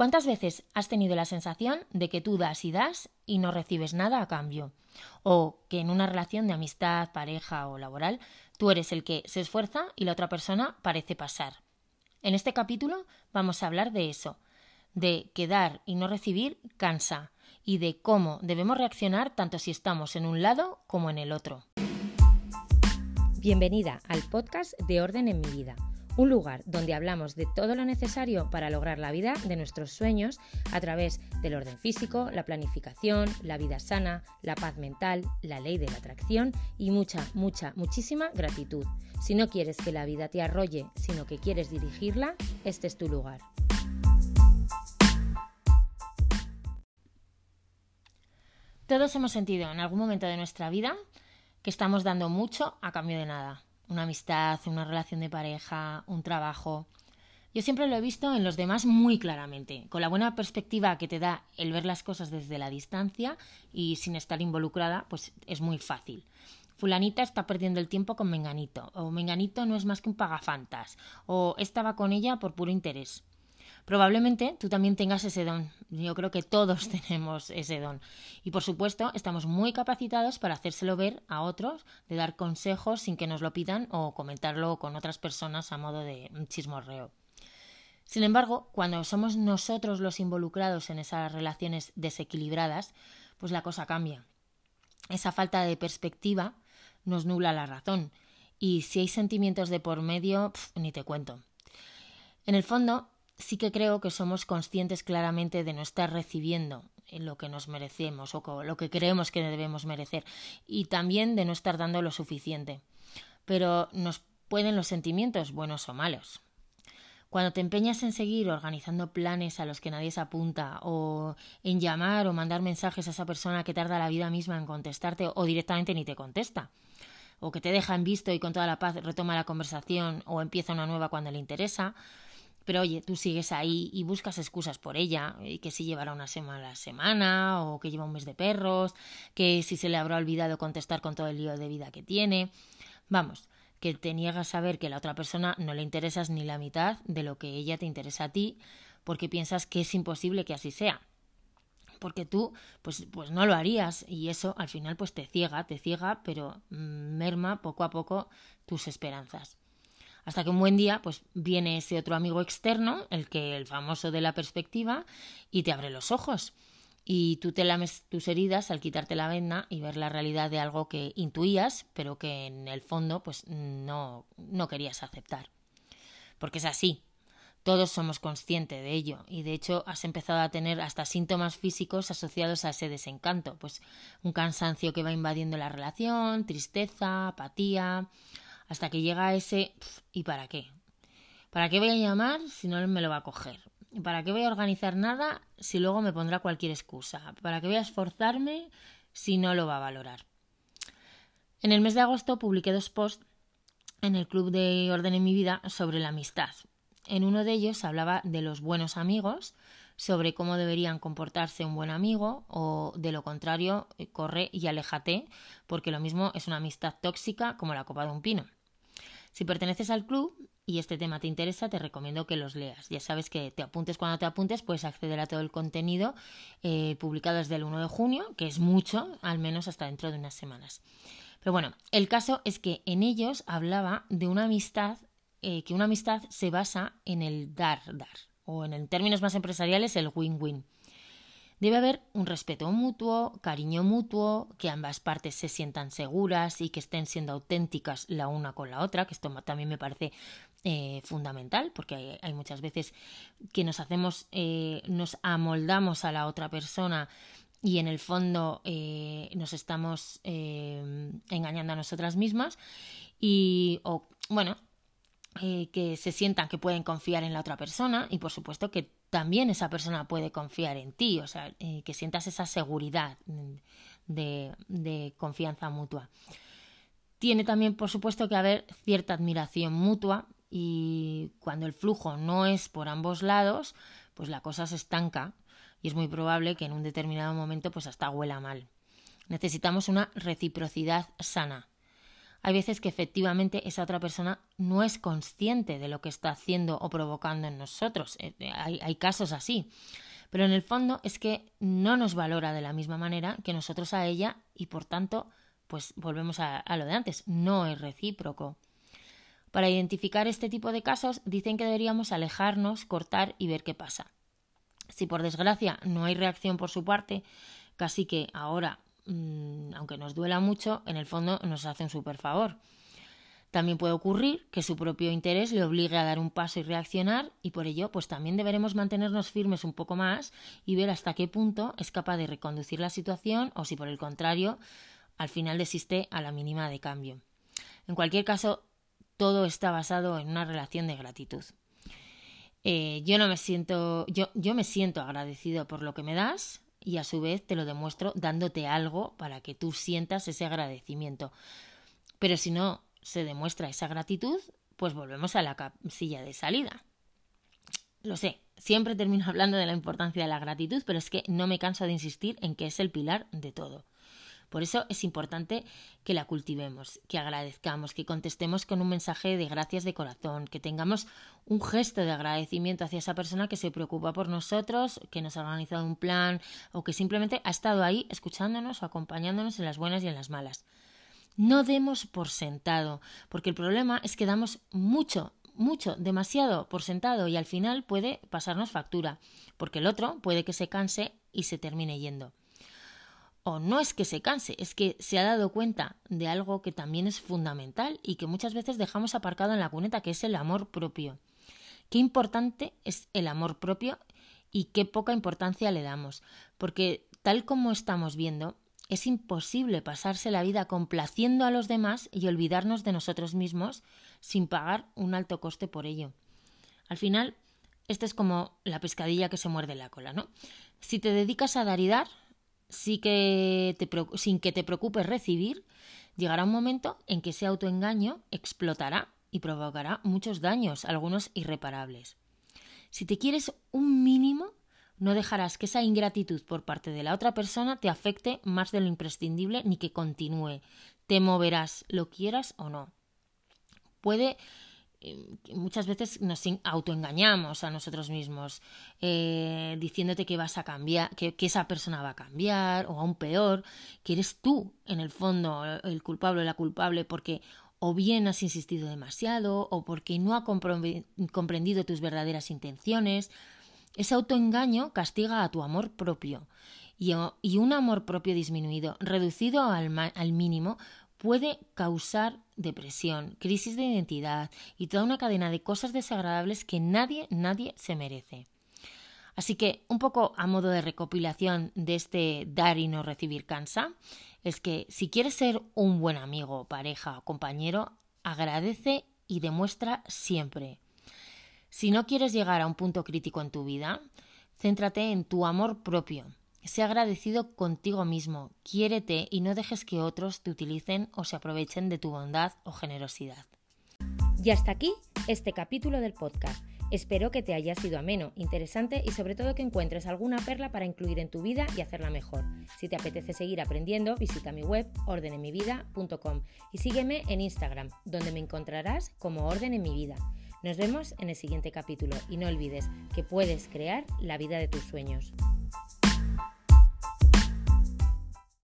¿Cuántas veces has tenido la sensación de que tú das y das y no recibes nada a cambio? O que en una relación de amistad, pareja o laboral, tú eres el que se esfuerza y la otra persona parece pasar. En este capítulo vamos a hablar de eso, de que dar y no recibir cansa, y de cómo debemos reaccionar tanto si estamos en un lado como en el otro. Bienvenida al podcast de Orden en mi vida un lugar donde hablamos de todo lo necesario para lograr la vida de nuestros sueños a través del orden físico, la planificación, la vida sana, la paz mental, la ley de la atracción y mucha, mucha, muchísima gratitud. Si no quieres que la vida te arrolle, sino que quieres dirigirla, este es tu lugar. Todos hemos sentido en algún momento de nuestra vida que estamos dando mucho a cambio de nada una amistad, una relación de pareja, un trabajo. Yo siempre lo he visto en los demás muy claramente, con la buena perspectiva que te da el ver las cosas desde la distancia y sin estar involucrada, pues es muy fácil. Fulanita está perdiendo el tiempo con Menganito, o Menganito no es más que un pagafantas, o estaba con ella por puro interés. Probablemente tú también tengas ese don. Yo creo que todos tenemos ese don. Y por supuesto, estamos muy capacitados para hacérselo ver a otros, de dar consejos sin que nos lo pidan o comentarlo con otras personas a modo de chismorreo. Sin embargo, cuando somos nosotros los involucrados en esas relaciones desequilibradas, pues la cosa cambia. Esa falta de perspectiva nos nula la razón. Y si hay sentimientos de por medio, ni te cuento. En el fondo, sí que creo que somos conscientes claramente de no estar recibiendo lo que nos merecemos o lo que creemos que debemos merecer y también de no estar dando lo suficiente. Pero nos pueden los sentimientos, buenos o malos. Cuando te empeñas en seguir organizando planes a los que nadie se apunta, o en llamar o mandar mensajes a esa persona que tarda la vida misma en contestarte o directamente ni te contesta, o que te deja en visto y con toda la paz retoma la conversación o empieza una nueva cuando le interesa, pero oye, tú sigues ahí y buscas excusas por ella, y que si llevará una semana a la semana, o que lleva un mes de perros, que si se le habrá olvidado contestar con todo el lío de vida que tiene. Vamos, que te niegas a ver que la otra persona no le interesas ni la mitad de lo que ella te interesa a ti, porque piensas que es imposible que así sea. Porque tú, pues, pues no lo harías, y eso al final pues te ciega, te ciega, pero merma poco a poco tus esperanzas. Hasta que un buen día, pues viene ese otro amigo externo, el que el famoso de la perspectiva, y te abre los ojos. Y tú te lames tus heridas al quitarte la venda y ver la realidad de algo que intuías, pero que en el fondo, pues no, no querías aceptar. Porque es así, todos somos conscientes de ello y de hecho has empezado a tener hasta síntomas físicos asociados a ese desencanto, pues un cansancio que va invadiendo la relación, tristeza, apatía, hasta que llega ese ¿y para qué? ¿Para qué voy a llamar si no me lo va a coger? ¿Para qué voy a organizar nada si luego me pondrá cualquier excusa? ¿Para qué voy a esforzarme si no lo va a valorar? En el mes de agosto publiqué dos posts en el club de Orden en mi vida sobre la amistad. En uno de ellos hablaba de los buenos amigos, sobre cómo deberían comportarse un buen amigo o de lo contrario, corre y aléjate, porque lo mismo es una amistad tóxica como la copa de un pino. Si perteneces al club y este tema te interesa, te recomiendo que los leas. Ya sabes que te apuntes cuando te apuntes, puedes acceder a todo el contenido eh, publicado desde el 1 de junio, que es mucho, al menos hasta dentro de unas semanas. Pero bueno, el caso es que en ellos hablaba de una amistad, eh, que una amistad se basa en el dar, dar, o en términos más empresariales, el win-win. Debe haber un respeto mutuo, cariño mutuo, que ambas partes se sientan seguras y que estén siendo auténticas la una con la otra, que esto también me parece eh, fundamental, porque hay, muchas veces que nos hacemos, eh, nos amoldamos a la otra persona y en el fondo eh, nos estamos engañando a nosotras mismas y, o, bueno, que se sientan que pueden confiar en la otra persona y por supuesto que también esa persona puede confiar en ti, o sea, eh, que sientas esa seguridad de, de confianza mutua. Tiene también, por supuesto, que haber cierta admiración mutua y cuando el flujo no es por ambos lados, pues la cosa se estanca y es muy probable que en un determinado momento pues hasta huela mal. Necesitamos una reciprocidad sana. Hay veces que efectivamente esa otra persona no es consciente de lo que está haciendo o provocando en nosotros. Eh, eh, hay, casos así. Pero en el fondo es que no nos valora de la misma manera que nosotros a ella y por tanto, pues volvemos a, a lo de antes, no es recíproco. Para identificar este tipo de casos dicen que deberíamos alejarnos, cortar y ver qué pasa. Si por desgracia no hay reacción por su parte, casi que ahora Mm, aunque nos duela mucho, en el fondo nos hace un súper favor. También puede ocurrir que su propio interés le obligue a dar un paso y reaccionar y por ello pues también deberemos mantenernos firmes un poco más y ver hasta qué punto es capaz de reconducir la situación o si por el contrario al final desiste a la mínima de cambio. En cualquier caso, todo está basado en una relación de gratitud. Eh, yo no me siento, yo, yo me siento agradecido por lo que me das, y a su vez te lo demuestro dándote algo para que tú sientas ese agradecimiento. Pero si no se demuestra esa gratitud, pues volvemos a la silla de salida. Lo sé, siempre termino hablando de la importancia de la gratitud, pero es que no me canso de insistir en que es el pilar de todo. Por eso es importante que la cultivemos, que agradezcamos, que contestemos con un mensaje de gracias de corazón, que tengamos un gesto de agradecimiento hacia esa persona que se preocupa por nosotros, que nos ha organizado un plan o que simplemente ha estado ahí escuchándonos o acompañándonos en las buenas y en las malas. No demos por sentado, porque el problema es que damos mucho, mucho, demasiado por sentado y al final puede pasarnos factura, porque el otro puede que se canse y se termine yendo o no es que se canse, es que se ha dado cuenta de algo que también es fundamental y que muchas veces dejamos aparcado en la cuneta, que es el amor propio. Qué importante es el amor propio y qué poca importancia le damos, porque tal como estamos viendo, es imposible pasarse la vida complaciendo a los demás y olvidarnos de nosotros mismos sin pagar un alto coste por ello. Al final, esto es como la pescadilla que se muerde la cola, ¿no? Si te dedicas a dar y dar, que sin que te preocupes recibir, llegará un momento en que ese autoengaño explotará y provocará muchos daños, algunos irreparables. Si te quieres un mínimo, no dejarás que esa ingratitud por parte de la otra persona te afecte más de lo imprescindible ni que continúe. Te moverás, lo quieras o no. Puede muchas veces nos autoengañamos a nosotros mismos eh, diciéndote que vas a cambiar, que, esa persona va a cambiar o aún peor, que eres tú en el fondo el culpable o la culpable porque o bien has insistido demasiado o porque no ha comprendido tus verdaderas intenciones. Ese autoengaño castiga a tu amor propio y, un amor propio disminuido, reducido al, al mínimo, puede causar depresión, crisis de identidad y toda una cadena de cosas desagradables que nadie, nadie se merece. Así que, un poco a modo de recopilación de este dar y no recibir cansa, es que si quieres ser un buen amigo, pareja o compañero, agradece y demuestra siempre. Si no quieres llegar a un punto crítico en tu vida, céntrate en tu amor propio, Sé agradecido contigo mismo, quiérete y no dejes que otros te utilicen o se aprovechen de tu bondad o generosidad. Y hasta aquí este capítulo del podcast. Espero que te haya sido ameno, interesante y sobre todo que encuentres alguna perla para incluir en tu vida y hacerla mejor. Si te apetece seguir aprendiendo, visita mi web ordenemivida.com y sígueme en Instagram, donde me encontrarás como Orden en mi vida. Nos vemos en el siguiente capítulo y no olvides que puedes crear la vida de tus sueños.